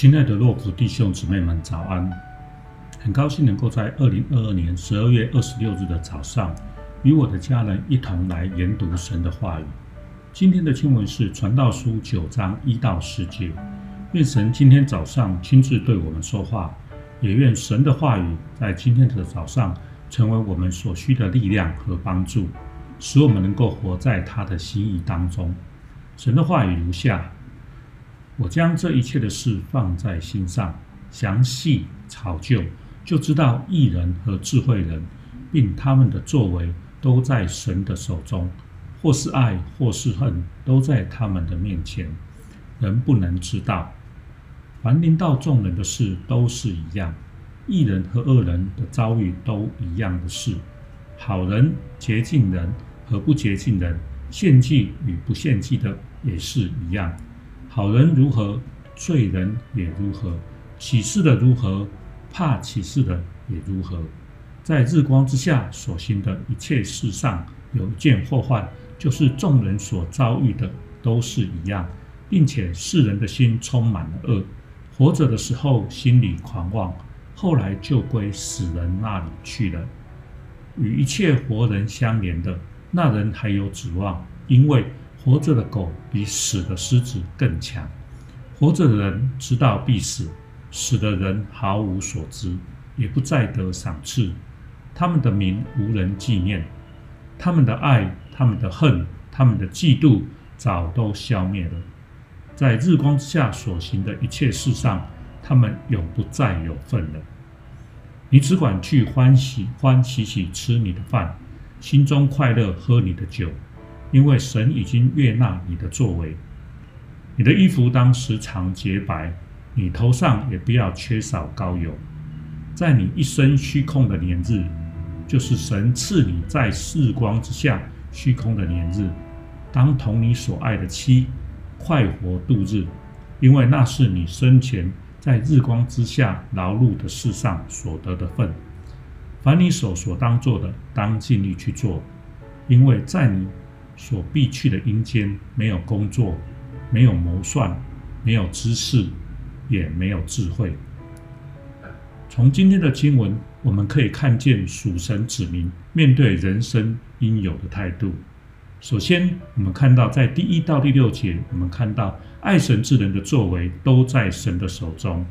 亲爱的洛福弟兄姊妹们，早安！很高兴能够在二零二二年十二月二十六日的早上，与我的家人一同来研读神的话语。今天的经文是《传道书》九章一到十节。愿神今天早上亲自对我们说话，也愿神的话语在今天的早上成为我们所需的力量和帮助，使我们能够活在他的心意当中。神的话语如下。我将这一切的事放在心上，详细考究，就知道义人和智慧人，并他们的作为都在神的手中，或是爱，或是恨，都在他们的面前，人不能知道。凡临到众人的事都是一样，义人和恶人的遭遇都一样的事，好人、洁净人和不洁净人，献祭与不献祭的也是一样。好人如何，罪人也如何；起誓的如何，怕起誓的也如何。在日光之下所行的一切事上，有一件祸患，就是众人所遭遇的都是一样，并且世人的心充满了恶，活着的时候心里狂妄，后来就归死人那里去了。与一切活人相连的那人还有指望，因为。活着的狗比死的狮子更强。活着的人知道必死，死的人毫无所知，也不再得赏赐。他们的名无人纪念，他们的爱、他们的恨、他们的嫉妒，早都消灭了。在日光之下所行的一切事上，他们永不再有份了。你只管去欢喜欢喜喜吃你的饭，心中快乐喝你的酒。因为神已经悦纳你的作为，你的衣服当时常洁白，你头上也不要缺少膏油。在你一生虚空的年日，就是神赐你在日光之下虚空的年日，当同你所爱的妻快活度日，因为那是你生前在日光之下劳碌的世上所得的份。凡你手所当做的，当尽力去做，因为在你。所必去的阴间，没有工作，没有谋算，没有知识，也没有智慧。从今天的经文，我们可以看见属神子民面对人生应有的态度。首先，我们看到在第一到第六节，我们看到爱神之人的作为都在神的手中。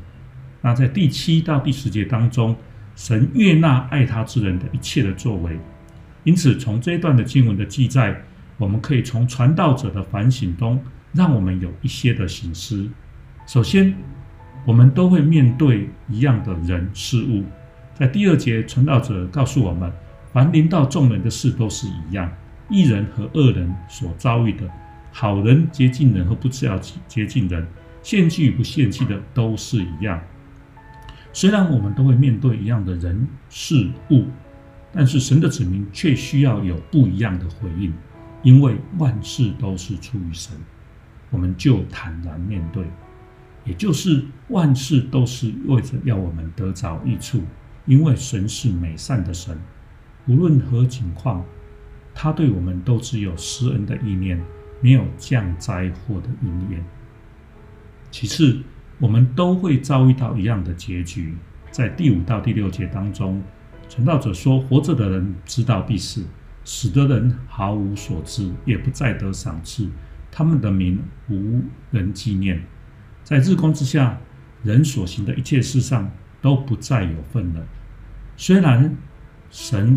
那在第七到第十节当中，神悦纳爱他之人的一切的作为。因此，从这一段的经文的记载。我们可以从传道者的反省中，让我们有一些的省思。首先，我们都会面对一样的人事物。在第二节，传道者告诉我们，凡临到众人的事都是一样，一人和恶人所遭遇的，好人、接近人和不知道接近人，献祭与不献祭的都是一样。虽然我们都会面对一样的人事物，但是神的子民却需要有不一样的回应。因为万事都是出于神，我们就坦然面对，也就是万事都是为着要我们得着益处。因为神是美善的神，无论何情况，他对我们都只有施恩的意念，没有降灾祸的意念。其次，我们都会遭遇到一样的结局。在第五到第六节当中，传道者说：“活着的人知道必死。”死的人毫无所知，也不再得赏赐，他们的名无人纪念。在日光之下，人所行的一切事上都不再有份了。虽然神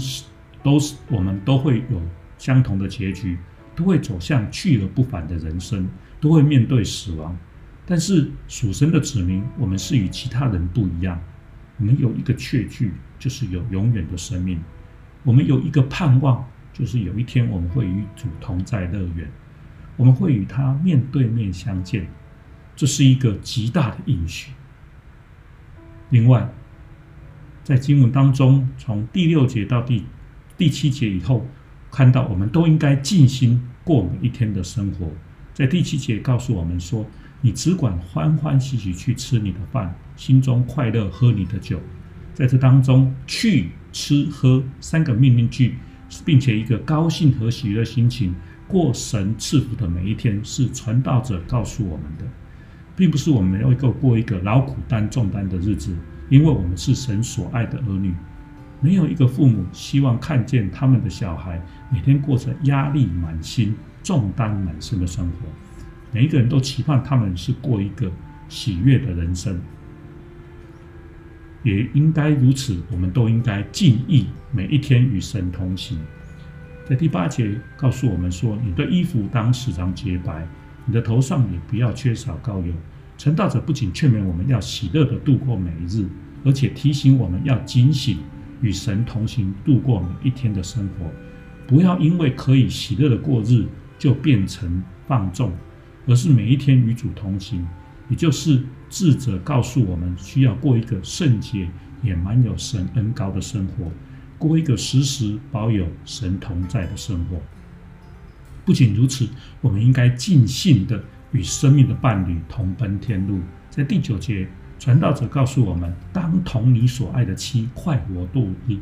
都是我们都会有相同的结局，都会走向去而不返的人生，都会面对死亡。但是属神的子民，我们是与其他人不一样。我们有一个确据，就是有永远的生命。我们有一个盼望。就是有一天我们会与主同在乐园，我们会与他面对面相见，这是一个极大的应许。另外，在经文当中，从第六节到第第七节以后，看到我们都应该尽心过每一天的生活。在第七节告诉我们说：“你只管欢欢喜喜去吃你的饭，心中快乐喝你的酒。”在这当中，去吃喝三个命令句。并且一个高兴和喜悦的心情过神赐福的每一天，是传道者告诉我们的。并不是我们要一个过一个劳苦担重担的日子，因为我们是神所爱的儿女。没有一个父母希望看见他们的小孩每天过着压力满心、重担满身的生活。每一个人都期盼他们是过一个喜悦的人生，也应该如此。我们都应该尽意每一天与神同行。在第八节告诉我们说：“你的衣服当时常洁白，你的头上也不要缺少膏油。”传道者不仅劝勉我们要喜乐地度过每一日，而且提醒我们要警醒。与神同行，度过每一天的生活，不要因为可以喜乐的过日，就变成放纵，而是每一天与主同行。也就是智者告诉我们，需要过一个圣洁也满有神恩膏的生活，过一个时时保有神同在的生活。不仅如此，我们应该尽兴地与生命的伴侣同奔天路。在第九节。传道者告诉我们，当同你所爱的妻快活度日。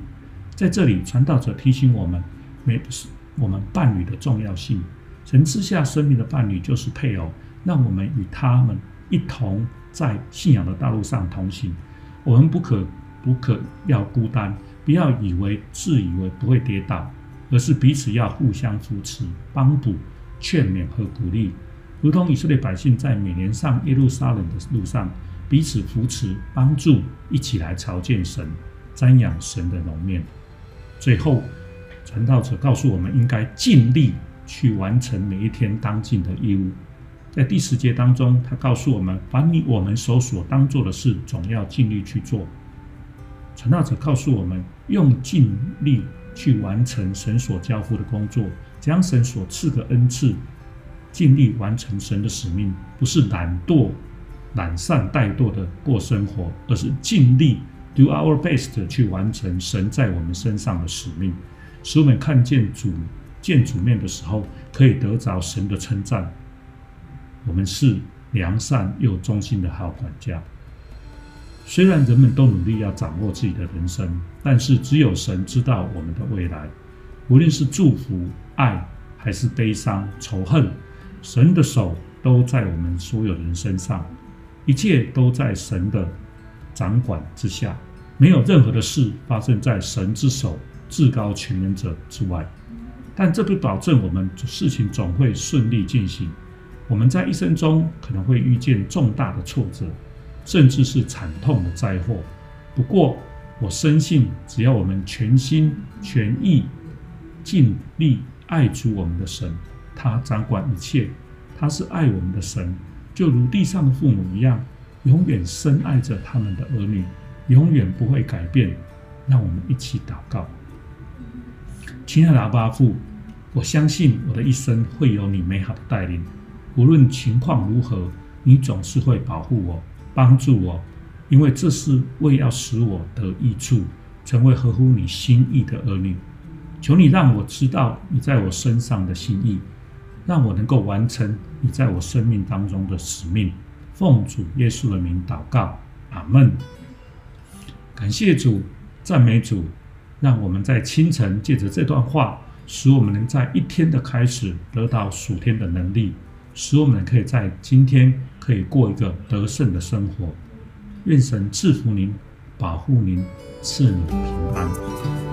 在这里，传道者提醒我们，每我们伴侣的重要性。神赐下生命的伴侣就是配偶，让我们与他们一同在信仰的道路上同行。我们不可不可要孤单，不要以为自以为不会跌倒，而是彼此要互相扶持、帮补、劝勉和鼓励，如同以色列百姓在每年上耶路撒冷的路上。彼此扶持、帮助，一起来朝见神、瞻仰神的容面。最后，传道者告诉我们，应该尽力去完成每一天当尽的义务。在第十节当中，他告诉我们：凡你我们所所当做的事，总要尽力去做。传道者告诉我们，用尽力去完成神所交付的工作，将神所赐的恩赐，尽力完成神的使命，不是懒惰。懒散怠惰的过生活，而是尽力 do our best 去完成神在我们身上的使命，使我们看见主见主面的时候，可以得着神的称赞。我们是良善又忠心的好管家。虽然人们都努力要掌握自己的人生，但是只有神知道我们的未来。无论是祝福、爱，还是悲伤、仇恨，神的手都在我们所有人身上。一切都在神的掌管之下，没有任何的事发生在神之手至高全能者之外。但这不保证我们事情总会顺利进行。我们在一生中可能会遇见重大的挫折，甚至是惨痛的灾祸。不过，我深信，只要我们全心全意、尽力爱主我们的神，他掌管一切，他是爱我们的神。就如地上的父母一样，永远深爱着他们的儿女，永远不会改变。让我们一起祷告，亲爱的阿爸父，我相信我的一生会有你美好的带领。无论情况如何，你总是会保护我、帮助我，因为这是为要使我得益处，成为合乎你心意的儿女。求你让我知道你在我身上的心意。让我能够完成你在我生命当中的使命，奉主耶稣的名祷告，阿门。感谢主，赞美主，让我们在清晨借着这段话，使我们能在一天的开始得到属天的能力，使我们可以在今天可以过一个得胜的生活。愿神赐福您，保护您，赐你平安。